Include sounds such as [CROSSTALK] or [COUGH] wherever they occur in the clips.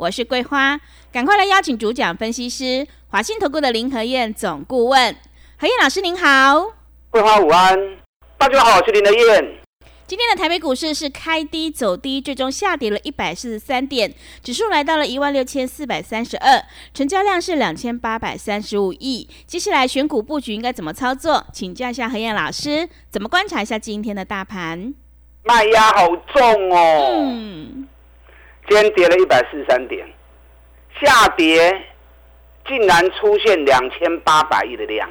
我是桂花，赶快来邀请主讲分析师华信投顾的林和燕总顾问，何燕老师您好，桂花午安，大家好，我是林和燕。今天的台北股市是开低走低，最终下跌了一百四十三点，指数来到了一万六千四百三十二，成交量是两千八百三十五亿。接下来选股布局应该怎么操作？请教一下何燕老师，怎么观察一下今天的大盘？卖压好重哦，嗯，今天跌了一百四十三点，下跌竟然出现两千八百亿的量，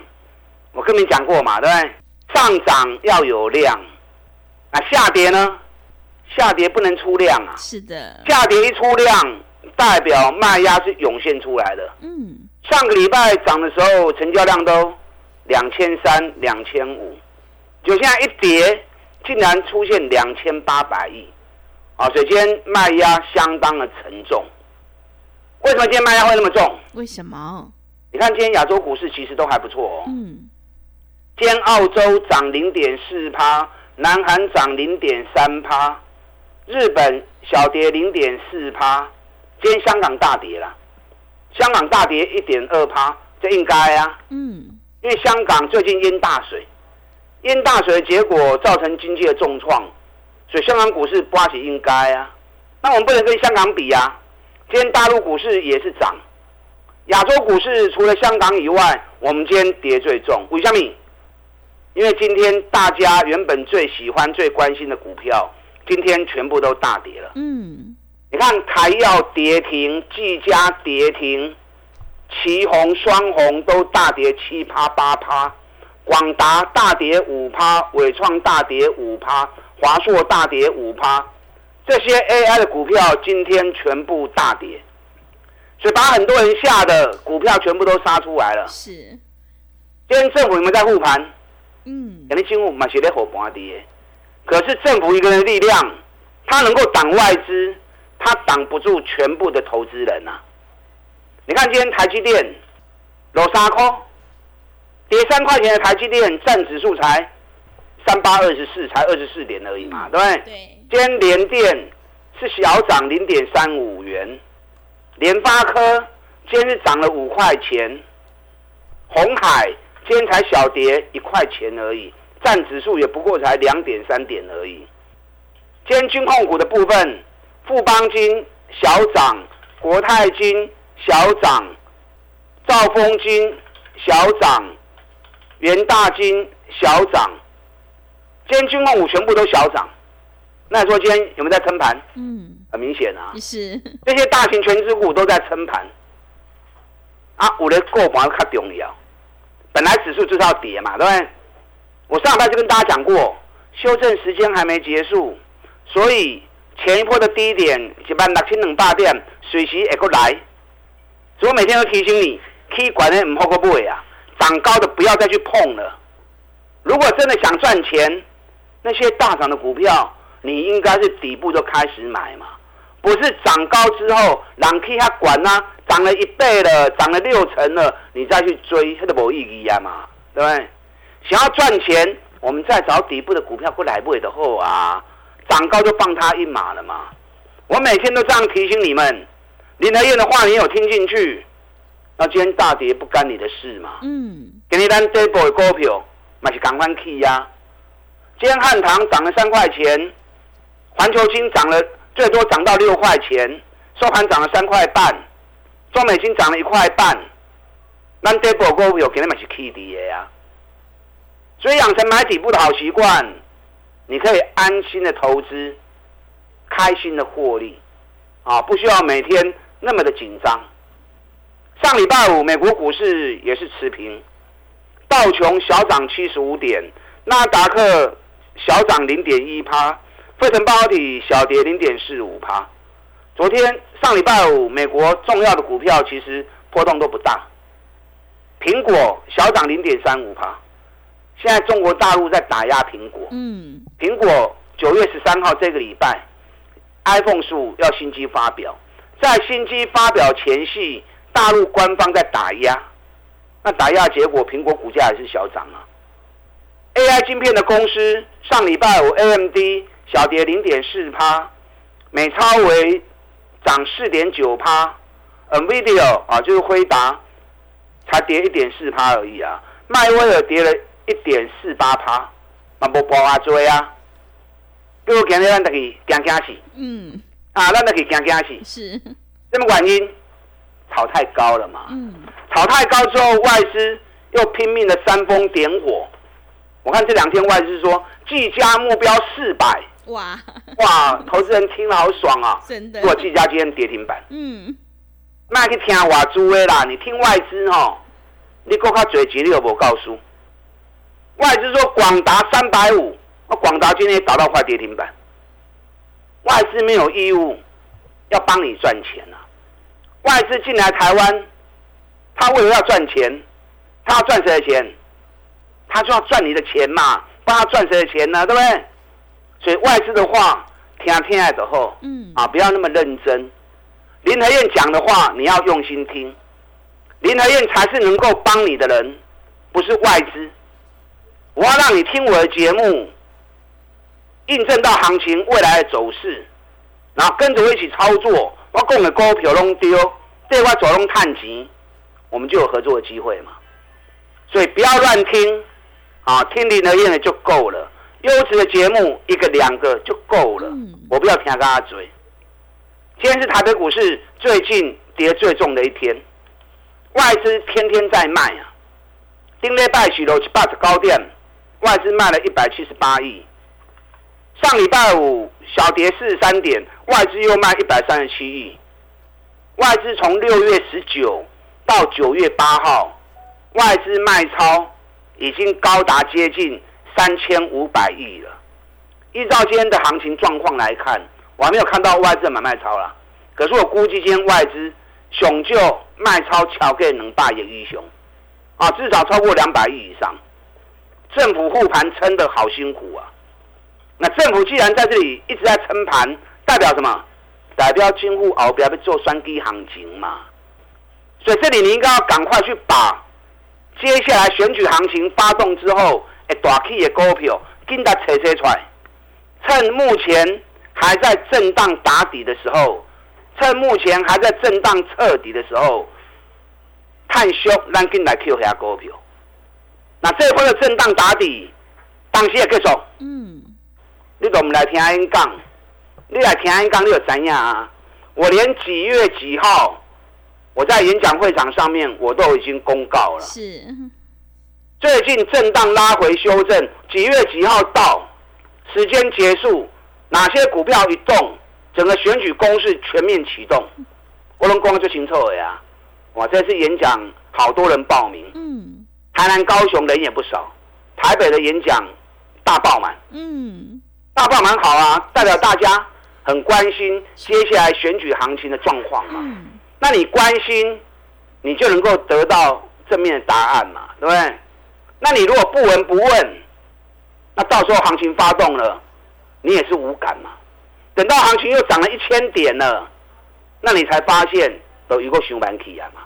我跟你讲过嘛，对不对？上涨要有量。那下跌呢？下跌不能出量啊！是的，下跌一出量，代表卖压是涌现出来的。嗯，上个礼拜涨的时候，成交量都两千三、两千五，就现在一跌，竟然出现两千八百亿，啊，所以今天卖压相当的沉重。为什么今天卖压会那么重？为什么？你看今天亚洲股市其实都还不错哦。嗯，今天澳洲涨零点四趴。南韩涨零点三趴，日本小跌零点四趴，今天香港大跌了，香港大跌一点二趴，这应该啊，嗯，因为香港最近淹大水，淹大水的结果造成经济的重创，所以香港股市刮起应该啊，那我们不能跟香港比啊，今天大陆股市也是涨，亚洲股市除了香港以外，我们今天跌最重，为什么？因为今天大家原本最喜欢、最关心的股票，今天全部都大跌了。嗯，你看台药跌停，技嘉跌停，旗红、双红都大跌七趴八趴，广达大跌五趴，伟创大跌五趴，华硕大跌五趴，这些 AI 的股票今天全部大跌，所以把很多人吓的股票全部都杀出来了。是，今天政府有没有在护盘？嗯，肯定进入嘛，是在火盘跌，可是政府一个人的力量，他能够挡外资，他挡不住全部的投资人呐。你看今天台积电，罗沙空，跌三块钱的台积电占指数才三八二十四，才二十四点而已嘛，对不对？对。今天联电是小涨零点三五元，联发科今天是涨了五块钱，红海。今天才小跌一块钱而已，占指数也不过才两点三点而已。今天军控股的部分，富邦金小涨，国泰金小涨，兆丰金小涨，元大金小涨。今天军控股全部都小涨，那你说今天有没有在撑盘？嗯，很明显啊，是这些大型全资股都在撑盘。啊，我的过盘较重要。本来指数就是要跌嘛，对不对？我上礼拜就跟大家讲过，修正时间还没结束，所以前一波的低点一般六千两百点随时会过来。所以我每天都提醒你，可以管的唔好过不啊，涨高的不要再去碰了。如果真的想赚钱，那些大涨的股票，你应该是底部就开始买嘛，不是涨高之后，人去他管呐。涨了一倍了，涨了六成了，你再去追，它都没意义啊嘛，对不对？想要赚钱，我们再找底部的股票过来买的后啊，涨高就放他一马了嘛。我每天都这样提醒你们，林德燕的话你有听进去？那今天大跌不干你的事嘛。嗯。给你单这波的股票，那是赶快去呀。今天汉唐涨了三块钱，环球金涨了最多涨到六块钱，收盘涨了三块半。中美金涨了一块半，那这波股票肯定嘛是 K D 的呀。所以养成买底部的好习惯，你可以安心的投资，开心的获利，啊，不需要每天那么的紧张。上礼拜五美国股市也是持平，道琼小涨七十五点，纳达克小涨零点一趴，费城半导体小跌零点四五趴。昨天上礼拜五，美国重要的股票其实波动都不大，苹果小涨零点三五趴。现在中国大陆在打压苹果，嗯，苹果九月十三号这个礼拜，iPhone 十五要新机发表，在新机发表前夕，大陆官方在打压，那打压结果，苹果股价还是小涨啊。AI 晶片的公司上礼拜五 AMD 小跌零点四趴，美超为涨四点九趴，NVIDIA 啊就是辉达才跌一点四趴而已啊，迈威尔跌了。一点四八趴，嘛无波啊追啊！比如今日咱得去惊惊死，嗯，啊，咱得去惊惊死，是，什么原因？炒太高了嘛，嗯，炒太高之后，外资又拼命的煽风点火。我看这两天外资说，技嘉目标四百，哇，哇，投资人听了好爽啊！真的如果技嘉今天跌停板，嗯，卖去听我猪的啦，你听外资哦，你搁较嘴钱你又无告诉。外资说广达三百五，那广达今天打到快跌停板。外资没有义务要帮你赚钱啊！外资进来台湾，他为了要赚钱，他要赚谁的钱？他就要赚你的钱嘛，帮他赚谁的钱呢？对不对？所以外资的话，听听爱的后，嗯，啊，不要那么认真。林和燕讲的话，你要用心听。林和燕才是能够帮你的人，不是外资。我要让你听我的节目，印证到行情未来的走势，然后跟着我一起操作。我供的股票拢丢，对外走拢探钱，我们就有合作的机会嘛。所以不要乱听，啊，听林和燕的就够了。优质的节目一个两个就够了，我不要听大家嘴。今天是台北股市最近跌最重的一天，外资天天在卖啊。丁礼拜许楼七八十高点，外资卖了一百七十八亿。上礼拜五小跌四十三点，外资又卖一百三十七亿。外资从六月十九到九月八号，外资卖超已经高达接近三千五百亿了。依照今天的行情状况来看，我还没有看到外资买卖超了。可是我估计今天外资雄就卖超超给能霸也英雄啊，至少超过两百亿以上。政府护盘撑得好辛苦啊！那政府既然在这里一直在撑盘，代表什么？代表金户熬不要做双低行情嘛。所以这里你应该要赶快去把接下来选举行情发动之后，哎，大起的股票，紧它扯扯出来。趁目前还在震荡打底的时候，趁目前还在震荡彻底的时候，探修咱进来 Q 下股票。那这波的震荡打底，当时也结束。嗯，你都唔来听因讲，你来听因讲，你就知影啊？我连几月几号，我在演讲会场上面我都已经公告了。是，最近震荡拉回修正，几月几号到，时间结束，哪些股票一动，整个选举攻势全面启动，我能讲就清楚了呀。哇，这次演讲好多人报名，嗯。台南、高雄人也不少，台北的演讲大爆满，嗯，大爆满好啊，代表大家很关心接下来选举行情的状况嘛。嗯，那你关心，你就能够得到正面的答案嘛，对不对？那你如果不闻不问，那到时候行情发动了，你也是无感嘛。等到行情又涨了一千点了，那你才发现都有个上班起啊嘛。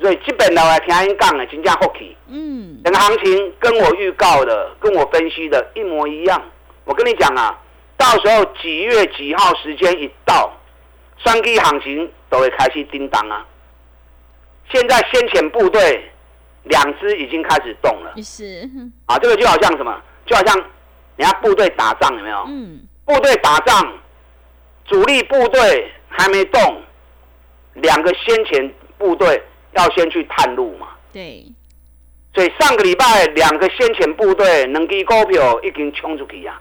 所以基本的来听因讲的，真正好气。嗯，整个行情跟我预告的、跟我分析的一模一样。我跟你讲啊，到时候几月几号时间一到，双 K 行情都会开始叮当啊。现在先遣部队两支已经开始动了是，啊，这个就好像什么？就好像人家部队打仗有没有？嗯，部队打仗，主力部队还没动，两个先遣部队要先去探路嘛。对，所以上个礼拜两个先遣部队两支股票已经冲出去啊，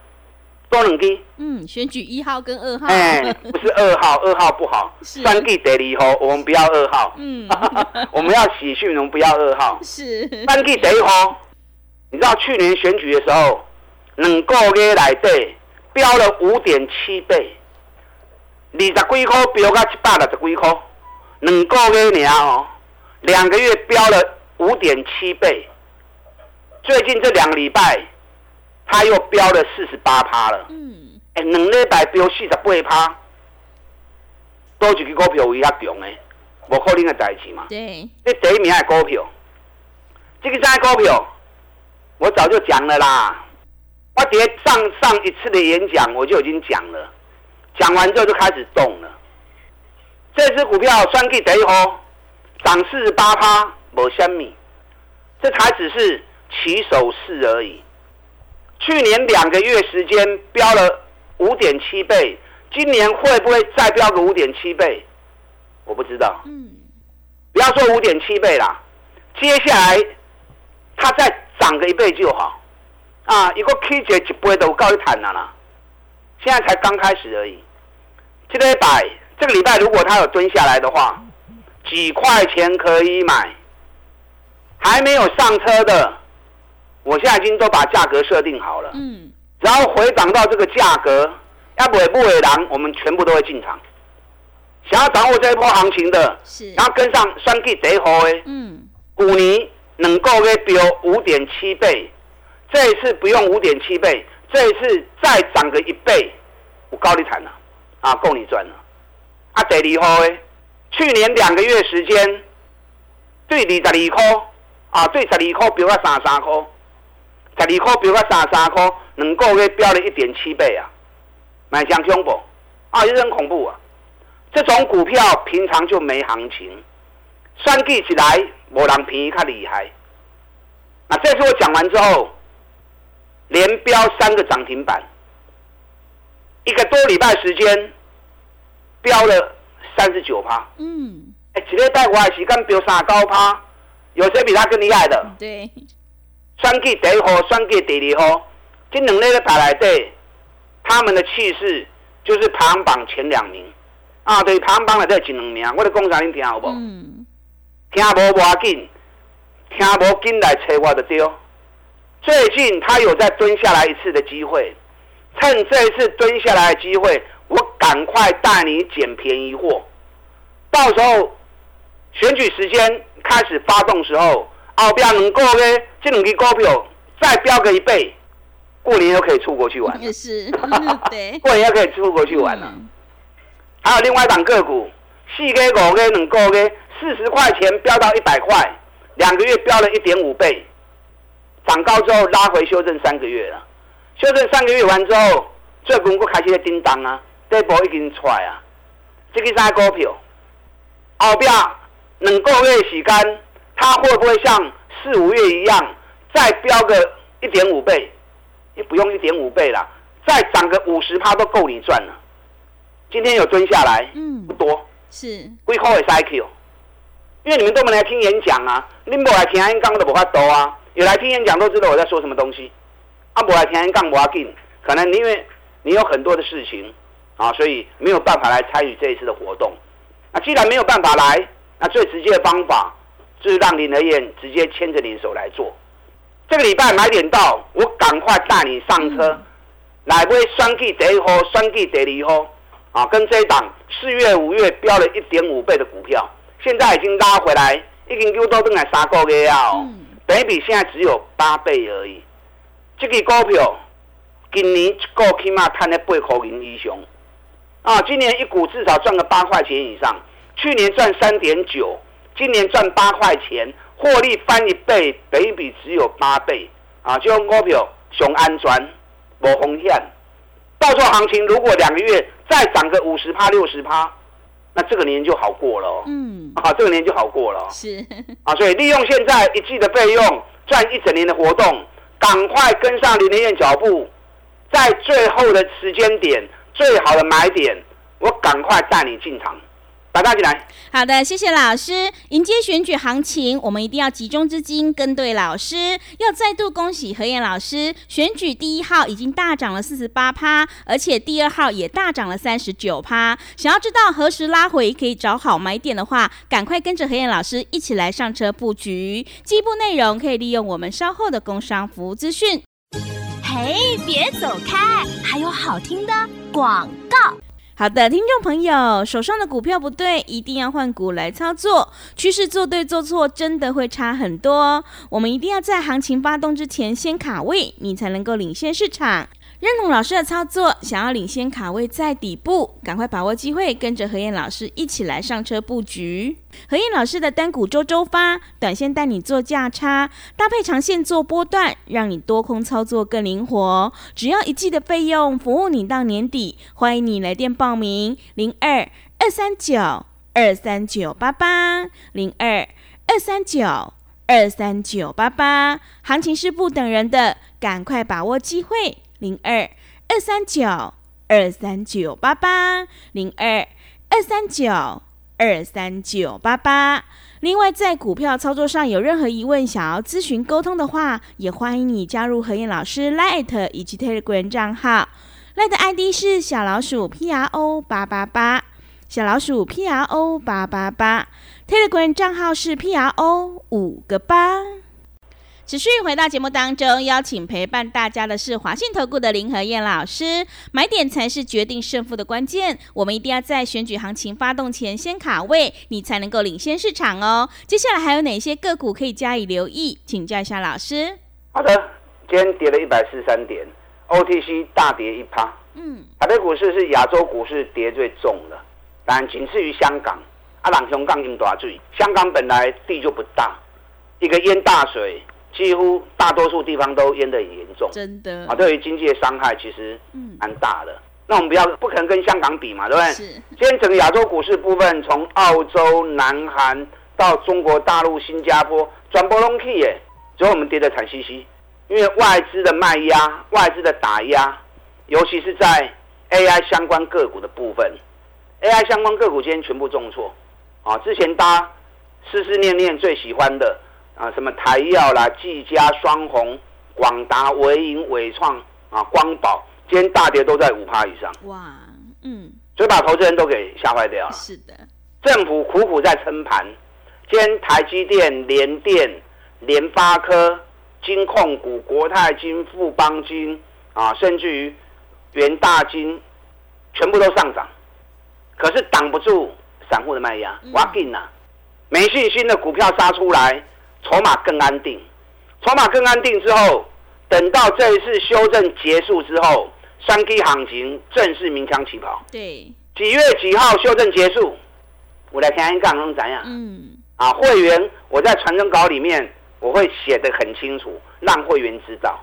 多两支。嗯，选举一号跟二号，哎，不是二号，[LAUGHS] 二号不好。是三 G 第二号，我们不要二号。嗯 [LAUGHS] 我们要喜讯，我们不要二号。是，三 G 第一号，你知道去年选举的时候，两个月来对标了五点七倍，二十几块标到一百六十几块，两个月尔哦，两个月标了五点七倍。最近这两个礼拜，它又飙了四十八趴了。嗯，哎，两礼拜飙四十八趴，多一支股票为遐强诶，无可能的代志嘛。对，这第一名的股票，这个啥股票？我早就讲了啦。我在上上一次的演讲，我就已经讲了。讲完之后就开始动了。这只股票算计第一号，涨四十八趴，无虾米，这才只是起手式而已。去年两个月时间飙了五点七倍，今年会不会再飙个五点七倍？我不知道。嗯，不要说五点七倍啦，接下来它再涨个一倍就好。啊，一个 K 节一倍都高一谈了啦，现在才刚开始而已。这个礼拜，这个礼拜如果它有蹲下来的话，几块钱可以买。还没有上车的，我现在已经都把价格设定好了。嗯。然后回涨到这个价格，要不会不会狼，我们全部都会进场。想要掌握这一波行情的，是。然后跟上双 K 第一号的，嗯，五年能够给标五点七倍，这一次不用五点七倍，这一次再涨个一倍，我高利产了。啊，够你赚了！啊，第二号诶，去年两个月时间，对二十二块，啊，对十二块标到三十三块，十二块飙到三三块，两个月飙了一点七倍啊，买将恐怖，啊，也很恐怖啊！这种股票平常就没行情，算计起来无人便宜较厉害。那这次我讲完之后，连标三个涨停板。一个多礼拜时间，飙了三十九趴。嗯，哎，一个带我的时间飙三高趴，有谁比他更厉害的？对，双季第一号，双季第二号，这两类的打来对，他们的气势就是排行榜前两名。啊，对，排行榜内底前两名，我的讲啥你听好不？嗯，听无无要紧，听无紧来找我的丢。最近他有在蹲下来一次的机会。趁这一次蹲下来的机会，我赶快带你捡便宜货。到时候选举时间开始发动时候，后边两个月这两支股票再飙个一倍，过年又可以出国去玩。也 [LAUGHS] 是，[LAUGHS] 对，过年又可以出国去玩了。还有另外一档个股，四个五个两个月四十块钱飙到一百块，两个月飙了一点五倍，涨高之后拉回修正三个月了。修正三个月完之后，最近股开始在叮当啊，这波已经出来啊。这个啥股票？后边两个月时间，它会不会像四五月一样再飙个一点五倍？也不用一点五倍啦，再涨个五十趴都够你赚了。今天有蹲下来，嗯，不多，是。贵口的 cycle，因为你们都没来听演讲啊，你们来听演讲都不发多啊，有来听演讲都知道我在说什么东西。阿伯来天天杠不要紧，可能因为你有很多的事情啊，所以没有办法来参与这一次的活动。那既然没有办法来，那最直接的方法就是让林德燕直接牵着你的手来做。这个礼拜买点到，我赶快带你上车，来买双 G 第一号、双 G 第二号啊，跟这一档四月、五月飙了一点五倍的股票，现在已经拉回来，已经又到等来三个月啊，等比现在只有八倍而已。这个股票今年一个起码赚了八块银以上，啊，今年一股至少赚个八块钱以上。去年赚三点九，今年赚八块钱，获利翻一倍，比比只有八倍，啊，就用股票熊安全，无风险。到时候行情如果两个月再涨个五十趴、六十趴，那这个年就好过了。嗯，啊，这个年就好过了。是，啊，所以利用现在一季的费用赚一整年的活动。赶快跟上林连燕脚步，在最后的时间点，最好的买点，我赶快带你进场。打大进来。好的，谢谢老师。迎接选举行情，我们一定要集中资金，跟对老师。要再度恭喜何燕老师，选举第一号已经大涨了四十八趴，而且第二号也大涨了三十九趴。想要知道何时拉回可以找好买点的话，赶快跟着何燕老师一起来上车布局。进一步内容可以利用我们稍后的工商服务资讯。嘿，别走开，还有好听的广告。好的，听众朋友，手上的股票不对，一定要换股来操作。趋势做对做错，真的会差很多。我们一定要在行情发动之前先卡位，你才能够领先市场。认同老师的操作，想要领先卡位在底部，赶快把握机会，跟着何燕老师一起来上车布局。何燕老师的单股周周发，短线带你做价差，搭配长线做波段，让你多空操作更灵活。只要一季的费用，服务你到年底。欢迎你来电报名：零二二三九二三九八八零二二三九二三九八八。行情是不等人的，赶快把握机会。零二二三九二三九八八零二二三九二三九八八。另外，在股票操作上有任何疑问，想要咨询沟通的话，也欢迎你加入何燕老师 Light 以及 Telegram 账号。Light ID 是小老鼠 P R O 八八八，小老鼠 P R O 八八八。Telegram 账号是 P R O 五个八。持续回到节目当中，邀请陪伴大家的是华信投顾的林和燕老师。买点才是决定胜负的关键，我们一定要在选举行情发动前先卡位，你才能够领先市场哦。接下来还有哪些个股可以加以留意？请教一下老师。好的，今天跌了一百四十三点，OTC 大跌一趴。嗯，台北股市是亚洲股市跌最重的，当然仅次于香港。啊，朗雄港因大水，香港本来地就不大，一个淹大水。几乎大多数地方都淹得很严重，真的啊，对于经济的伤害其实蛮大的。那我们不要不可能跟香港比嘛，对不对？是。今天整个亚洲股市部分，从澳洲、南韩到中国大陆、新加坡，转波隆 K 耶，只有我们跌得惨兮兮，因为外资的卖压、外资的打压，尤其是在 AI 相关个股的部分，AI 相关个股今天全部重挫啊！之前大家思思念念最喜欢的。啊，什么台药啦、技嘉、双红、广达、维盈、伟创啊、光宝，今天大跌都在五趴以上。哇，嗯，所以把投资人都给吓坏掉了。是的，政府苦苦在撑盘，今天台积电、联电、联发科、金控股、国泰金、富邦金啊，甚至于元大金，全部都上涨，可是挡不住散户的卖压。哇劲呐，没信心的股票杀出来。筹码更安定，筹码更安定之后，等到这一次修正结束之后，三 K 行情正式鸣枪起跑。对，几月几号修正结束？我来看一看能怎样。嗯，啊，会员我在传真稿里面我会写的很清楚，让会员知道。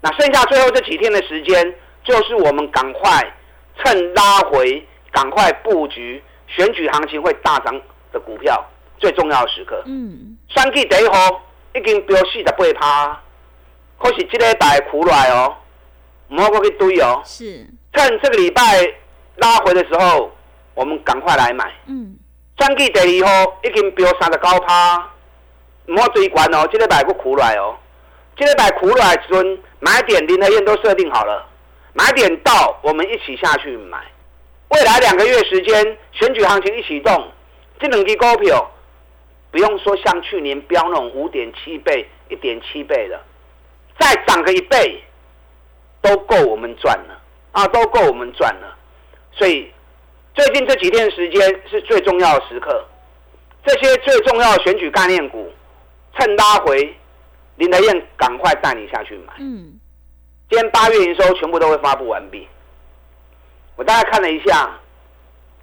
那剩下最后这几天的时间，就是我们赶快趁拉回，赶快布局选举行情会大涨的股票。最重要的时刻，嗯，三季第一号已经飙四十八趴，可是这个拜苦来哦，唔好过去堆哦，是。趁这个礼拜拉回的时候，我们赶快来买，嗯，三季第二号已经飙三十九趴，唔好追关哦，这个拜不苦来哦，这个拜苦来时阵买点林和燕都设定好了，买点到我们一起下去买，未来两个月时间选举行情一启动，这两支股票。不用说像去年标那种五点七倍、一点七倍的，再涨个一倍，都够我们赚了啊，都够我们赚了。所以最近这几天时间是最重要的时刻，这些最重要的选举概念股，趁拉回，林德燕赶快带你下去买。嗯，今天八月营收全部都会发布完毕，我大概看了一下，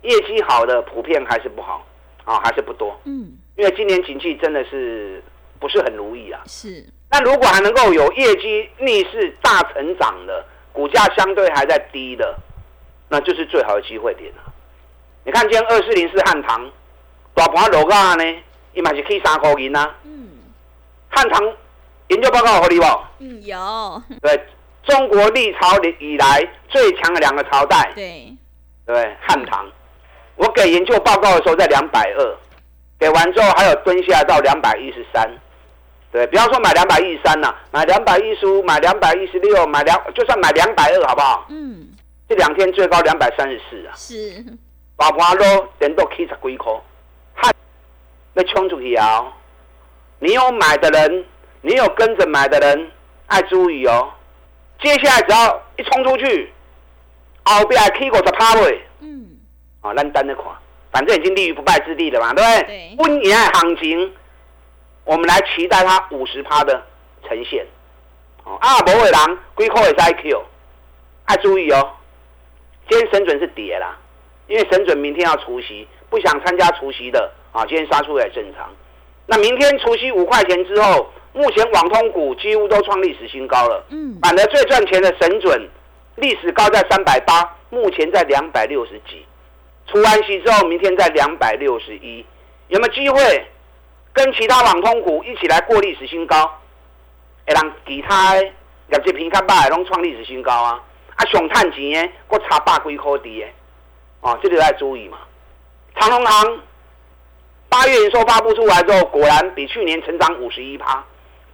业绩好的普遍还是不好啊，还是不多。嗯。因为今年景气真的是不是很如意啊。是。那如果还能够有业绩逆势大成长的，股价相对还在低的，那就是最好的机会点了。你看今天二四零四汉唐，大盘落价呢，伊嘛是可以三块银啊。嗯。汉唐研究报告合理不？嗯，有。对，中国历朝以来最强的两个朝代。对。对，汉唐，我给研究报告的时候在两百二。给完之后还有蹲下到两百一十三，对，不要说买两百一十三呐，买两百一十五，买两百一十六，买两就算买两百二好不好？嗯，这两天最高两百三十四啊，是，把盘都连到七十几块，嗨，那冲出去啊！你有买的人，你有跟着买的人，爱注意哦。接下来只要一冲出去，后边起五十趴位，嗯，啊，咱等着看，反正已经立于不败之地了嘛，对不对？对温言行情，我们来期待它五十趴的呈现。哦，啊，无的人几块会使 Q，啊，注意哦，今天神准是跌啦，因为神准明天要除夕，不想参加除夕的啊，今天杀出来正常。那明天除夕五块钱之后，目前网通股几乎都创历史新高了。嗯，反而最赚钱的神准，历史高在三百八，目前在两百六十几。除完息之后，明天在两百六十一，有没有机会跟其他网通股一起来过历史新高？会让其他的业绩平较歹的拢创历史新高啊！啊，上趁钱的，搁差百几块滴的，哦，这里要注意嘛。长隆行八月营收发布出来之后，果然比去年成长五十一趴。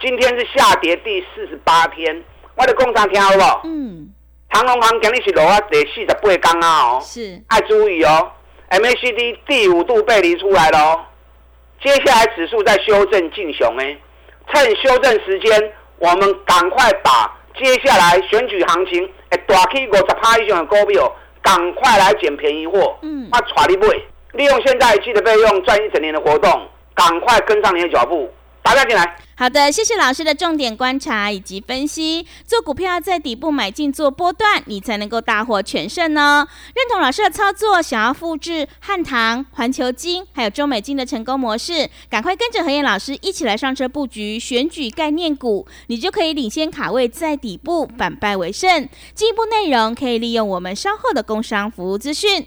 今天是下跌第四十八天，我的工厂听好不好？嗯，长隆行今日是落啊第四十八天啊哦，是，爱注意哦，MACD 第五度背离出来了哦。接下来指数在修正进熊哎，趁修正时间，我们赶快把接下来选举行情哎大 K 五十趴以上的股票，赶快来捡便宜货，嗯。我带你买，利用现在一季的费用赚一整年的活动，赶快跟上你的脚步，打家进来。好的，谢谢老师的重点观察以及分析。做股票在底部买进做波段，你才能够大获全胜呢。认同老师的操作，想要复制汉唐、环球金还有中美金的成功模式，赶快跟着何燕老师一起来上车布局选举概念股，你就可以领先卡位在底部，反败为胜。进一步内容可以利用我们稍后的工商服务资讯。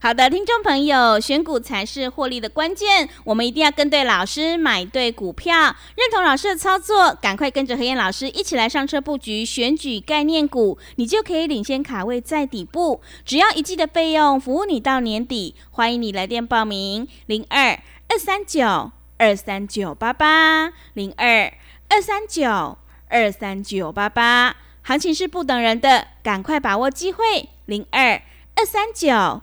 好的，听众朋友，选股才是获利的关键，我们一定要跟对老师，买对股票，认同老师的操作，赶快跟着何燕老师一起来上车布局选举概念股，你就可以领先卡位在底部，只要一季的费用，服务你到年底。欢迎你来电报名：零二二三九二三九八八零二二三九二三九八八。行情是不等人的，赶快把握机会：零二二三九。